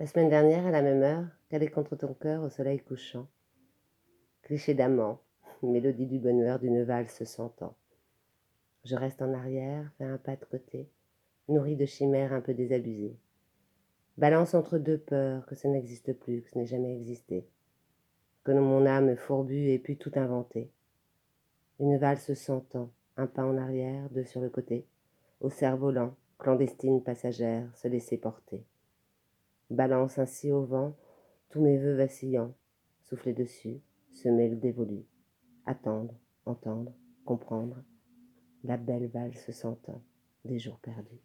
La semaine dernière, à la même heure, calé contre ton cœur au soleil couchant. Cliché d'amant, mélodie du bonheur d'une valse s'entend. Je reste en arrière, fais un pas de côté, nourri de chimères un peu désabusées. Balance entre deux peurs que ça n'existe plus, que ce n'est jamais existé. Que mon âme fourbue ait pu tout inventer. Une valse s'entend, un pas en arrière, deux sur le côté, au cerf-volant, clandestine passagère, se laisser porter. Balance ainsi au vent tous mes vœux vacillants, souffler dessus, semer le dévolu, attendre, entendre, comprendre, la belle valse s'entend des jours perdus.